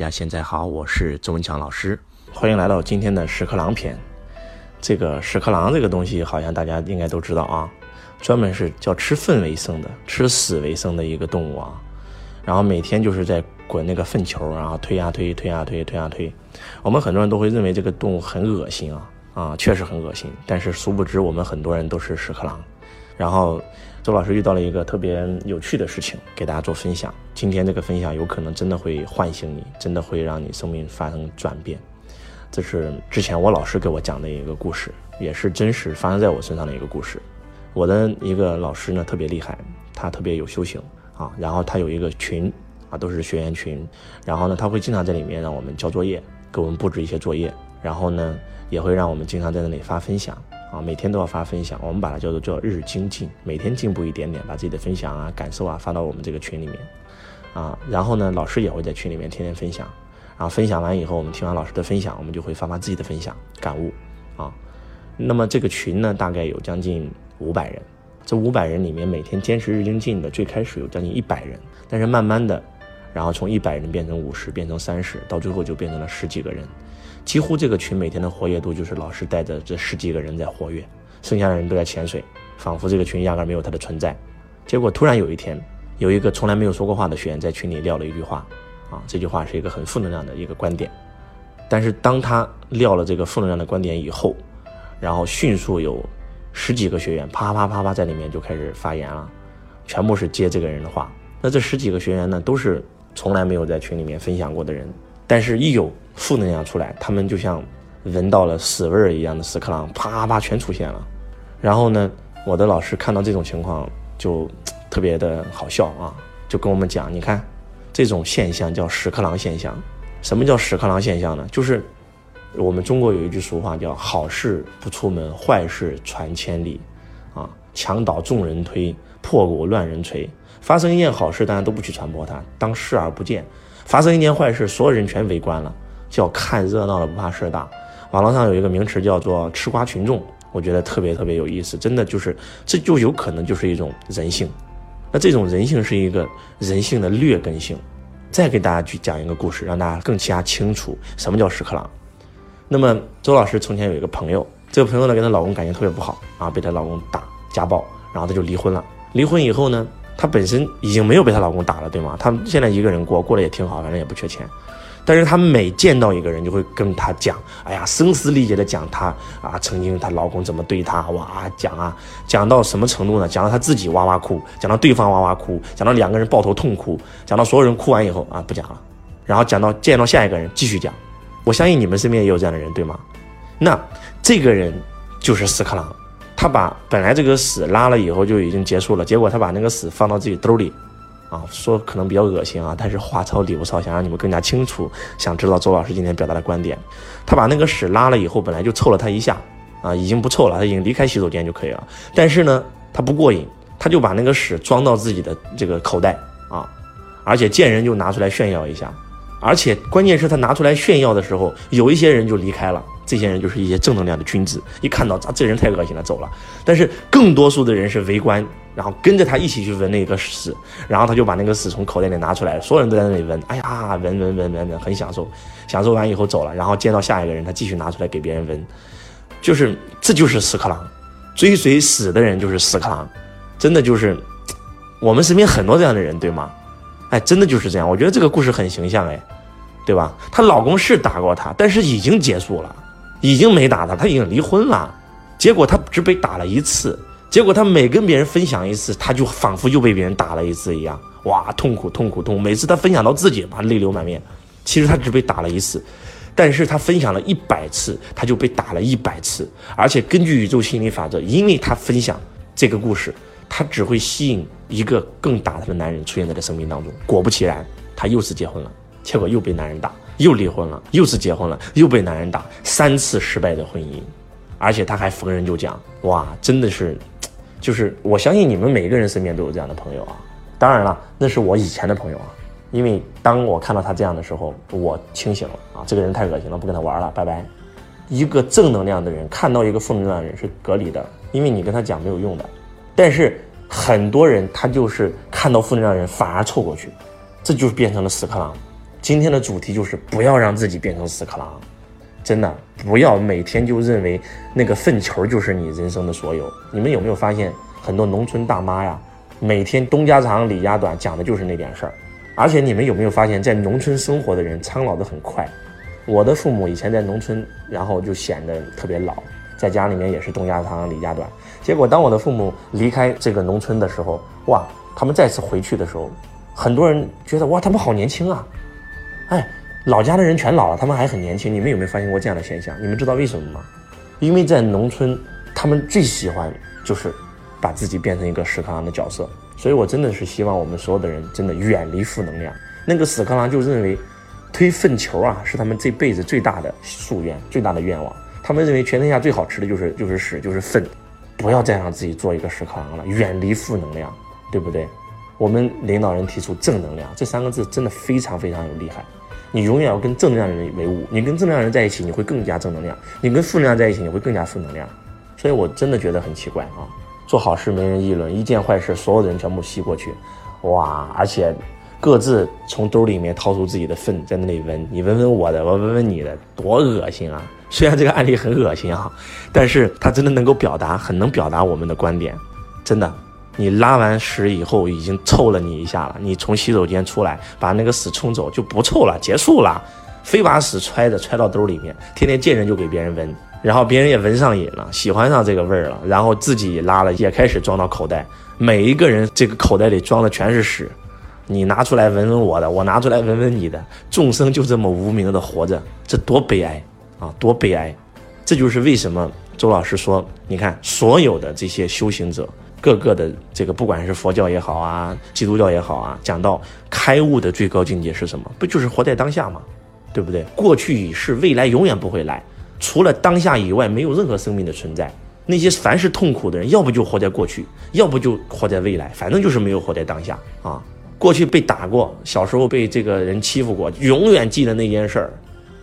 大家现在好，我是周文强老师，欢迎来到今天的屎壳郎篇。这个屎壳郎这个东西，好像大家应该都知道啊，专门是叫吃粪为生的，吃屎为生的一个动物啊。然后每天就是在滚那个粪球，然后推呀推，推呀推，推呀推。我们很多人都会认为这个动物很恶心啊啊，确实很恶心。但是殊不知，我们很多人都是屎壳郎。然后周老师遇到了一个特别有趣的事情，给大家做分享。今天这个分享有可能真的会唤醒你，真的会让你生命发生转变。这是之前我老师给我讲的一个故事，也是真实发生在我身上的一个故事。我的一个老师呢特别厉害，他特别有修行啊。然后他有一个群啊，都是学员群。然后呢，他会经常在里面让我们交作业，给我们布置一些作业。然后呢，也会让我们经常在那里发分享啊，每天都要发分享。我们把它叫做叫日精进，每天进步一点点，把自己的分享啊、感受啊发到我们这个群里面啊。然后呢，老师也会在群里面天天分享。然后分享完以后，我们听完老师的分享，我们就会发发自己的分享感悟，啊，那么这个群呢，大概有将近五百人。这五百人里面，每天坚持日精进的，最开始有将近一百人，但是慢慢的，然后从一百人变成五十，变成三十，到最后就变成了十几个人。几乎这个群每天的活跃度就是老师带着这十几个人在活跃，剩下的人都在潜水，仿佛这个群压根没有他的存在。结果突然有一天，有一个从来没有说过话的学员在群里撂了一句话。啊，这句话是一个很负能量的一个观点，但是当他撂了这个负能量的观点以后，然后迅速有十几个学员啪啪啪啪在里面就开始发言了，全部是接这个人的话。那这十几个学员呢，都是从来没有在群里面分享过的人，但是一有负能量出来，他们就像闻到了屎味儿一样的屎壳郎，啪啪全出现了。然后呢，我的老师看到这种情况就特别的好笑啊，就跟我们讲，你看。这种现象叫屎壳郎现象。什么叫屎壳郎现象呢？就是我们中国有一句俗话叫“好事不出门，坏事传千里”。啊，墙倒众人推，破鼓乱人锤。发生一件好事，大家都不去传播它，当视而不见；发生一件坏事，所有人全围观了，叫看热闹的不怕事大。网络上有一个名词叫做“吃瓜群众”，我觉得特别特别有意思。真的就是，这就有可能就是一种人性。那这种人性是一个人性的劣根性，再给大家去讲一个故事，让大家更加清楚什么叫屎壳郎。那么周老师从前有一个朋友，这个朋友呢跟她老公感情特别不好啊，被她老公打家暴，然后她就离婚了。离婚以后呢，她本身已经没有被她老公打了，对吗？她现在一个人过，过得也挺好，反正也不缺钱。但是她每见到一个人，就会跟他讲，哎呀，声嘶力竭的讲她啊，曾经她老公怎么对她，哇，讲啊，讲到什么程度呢？讲到她自己哇哇哭，讲到对方哇哇哭，讲到两个人抱头痛哭，讲到所有人哭完以后啊，不讲了，然后讲到见到下一个人继续讲。我相信你们身边也有这样的人，对吗？那这个人就是屎壳郎，他把本来这个屎拉了以后就已经结束了，结果他把那个屎放到自己兜里。啊，说可能比较恶心啊，但是话糙理不糙，想让你们更加清楚，想知道周老师今天表达的观点。他把那个屎拉了以后，本来就臭了他一下，啊，已经不臭了，他已经离开洗手间就可以了。但是呢，他不过瘾，他就把那个屎装到自己的这个口袋啊，而且见人就拿出来炫耀一下，而且关键是他拿出来炫耀的时候，有一些人就离开了。这些人就是一些正能量的君子，一看到这这人太恶心了，走了。但是更多数的人是围观，然后跟着他一起去闻那个屎，然后他就把那个屎从口袋里拿出来，所有人都在那里闻，哎呀，闻闻闻闻闻，很享受。享受完以后走了，然后见到下一个人，他继续拿出来给别人闻，就是这就是屎壳郎，追随屎的人就是屎壳郎，真的就是我们身边很多这样的人，对吗？哎，真的就是这样。我觉得这个故事很形象，哎，对吧？她老公是打过她，但是已经结束了。已经没打他，他已经离婚了。结果他只被打了一次，结果他每跟别人分享一次，他就仿佛又被别人打了一次一样，哇，痛苦痛苦痛！每次他分享到自己，哇，泪流满面。其实他只被打了一次，但是他分享了一百次，他就被打了一百次。而且根据宇宙心理法则，因为他分享这个故事，他只会吸引一个更打他的男人出现在他生命当中。果不其然，他又是结婚了，结果又被男人打。又离婚了，又是结婚了，又被男人打，三次失败的婚姻，而且他还逢人就讲，哇，真的是，就是我相信你们每一个人身边都有这样的朋友啊。当然了，那是我以前的朋友啊，因为当我看到他这样的时候，我清醒了啊，这个人太恶心了，不跟他玩了，拜拜。一个正能量的人看到一个负能量的人是隔离的，因为你跟他讲没有用的。但是很多人他就是看到负能量的人反而凑过去，这就是变成了屎壳郎。今天的主题就是不要让自己变成屎壳郎，真的不要每天就认为那个粪球就是你人生的所有。你们有没有发现很多农村大妈呀，每天东家长李家短，讲的就是那点事儿。而且你们有没有发现，在农村生活的人苍老的很快？我的父母以前在农村，然后就显得特别老，在家里面也是东家长李家短。结果当我的父母离开这个农村的时候，哇，他们再次回去的时候，很多人觉得哇，他们好年轻啊！哎，老家的人全老了，他们还很年轻。你们有没有发现过这样的现象？你们知道为什么吗？因为在农村，他们最喜欢就是把自己变成一个屎壳郎的角色。所以我真的是希望我们所有的人真的远离负能量。那个屎壳郎就认为。推粪球啊，是他们这辈子最大的夙愿、最大的愿望。他们认为全天下最好吃的就是就是屎，就是粪。不要再让自己做一个屎壳郎了，远离负能量，对不对？我们领导人提出正能量这三个字，真的非常非常有厉害。你永远要跟正能量的人为伍，你跟正能量人在一起，你会更加正能量；你跟负能量在一起，你会更加负能量。所以我真的觉得很奇怪啊！做好事没人议论，一件坏事所有的人全部吸过去，哇！而且。各自从兜里面掏出自己的粪，在那里闻，你闻闻我的，我闻闻你的，多恶心啊！虽然这个案例很恶心啊，但是它真的能够表达，很能表达我们的观点。真的，你拉完屎以后已经臭了你一下了，你从洗手间出来，把那个屎冲走就不臭了，结束了。非把屎揣着揣到兜里面，天天见人就给别人闻，然后别人也闻上瘾了，喜欢上这个味儿了，然后自己拉了也开始装到口袋，每一个人这个口袋里装的全是屎。你拿出来闻闻我的，我拿出来闻闻你的，众生就这么无名的活着，这多悲哀啊，多悲哀！这就是为什么周老师说，你看所有的这些修行者，各个的这个，不管是佛教也好啊，基督教也好啊，讲到开悟的最高境界是什么？不就是活在当下吗？对不对？过去已逝，未来永远不会来，除了当下以外，没有任何生命的存在。那些凡是痛苦的人，要不就活在过去，要不就活在未来，反正就是没有活在当下啊。过去被打过，小时候被这个人欺负过，永远记得那件事儿，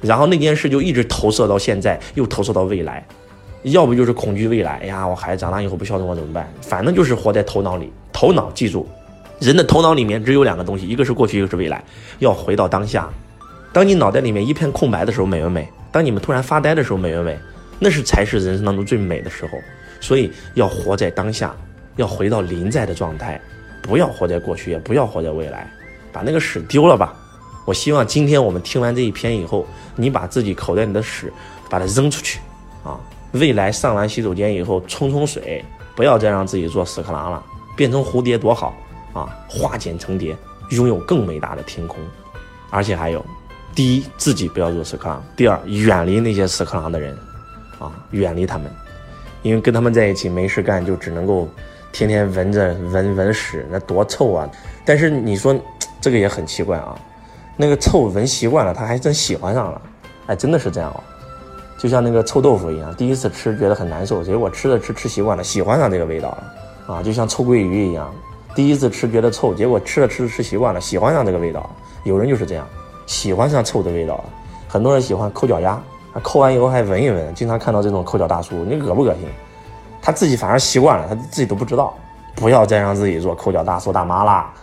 然后那件事就一直投射到现在，又投射到未来，要不就是恐惧未来，哎呀，我孩子长大以后不孝顺我怎么办？反正就是活在头脑里。头脑记住，人的头脑里面只有两个东西，一个是过去，一个是未来。要回到当下。当你脑袋里面一片空白的时候，美不美？当你们突然发呆的时候，美不美？那是才是人生当中最美的时候。所以要活在当下，要回到临在的状态。不要活在过去，也不要活在未来，把那个屎丢了吧。我希望今天我们听完这一篇以后，你把自己口袋里的屎把它扔出去啊！未来上完洗手间以后冲冲水，不要再让自己做屎壳郎了，变成蝴蝶多好啊！化茧成蝶，拥有更伟大的天空。而且还有，第一，自己不要做屎壳郎；第二，远离那些屎壳郎的人啊，远离他们，因为跟他们在一起没事干，就只能够。天天闻着闻闻屎，那多臭啊！但是你说这个也很奇怪啊，那个臭闻习惯了，他还真喜欢上了，哎，真的是这样啊！就像那个臭豆腐一样，第一次吃觉得很难受，结果吃着吃吃习惯了，喜欢上这个味道了啊！就像臭鳜鱼一样，第一次吃觉得臭，结果吃着吃着吃习惯了，喜欢上这个味道。有人就是这样，喜欢上臭的味道了。很多人喜欢抠脚丫，抠完以后还闻一闻，经常看到这种抠脚大叔，你恶不恶心？他自己反而习惯了，他自己都不知道。不要再让自己做抠脚大叔大妈啦，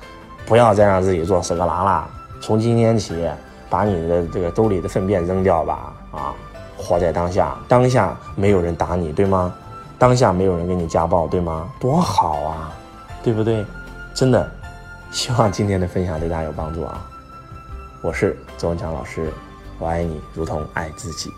不要再让自己做屎壳郎啦。从今天起，把你的这个兜里的粪便扔掉吧。啊，活在当下，当下没有人打你，对吗？当下没有人给你家暴，对吗？多好啊，对不对？真的，希望今天的分享对大家有帮助啊。我是周文强老师，我爱你如同爱自己。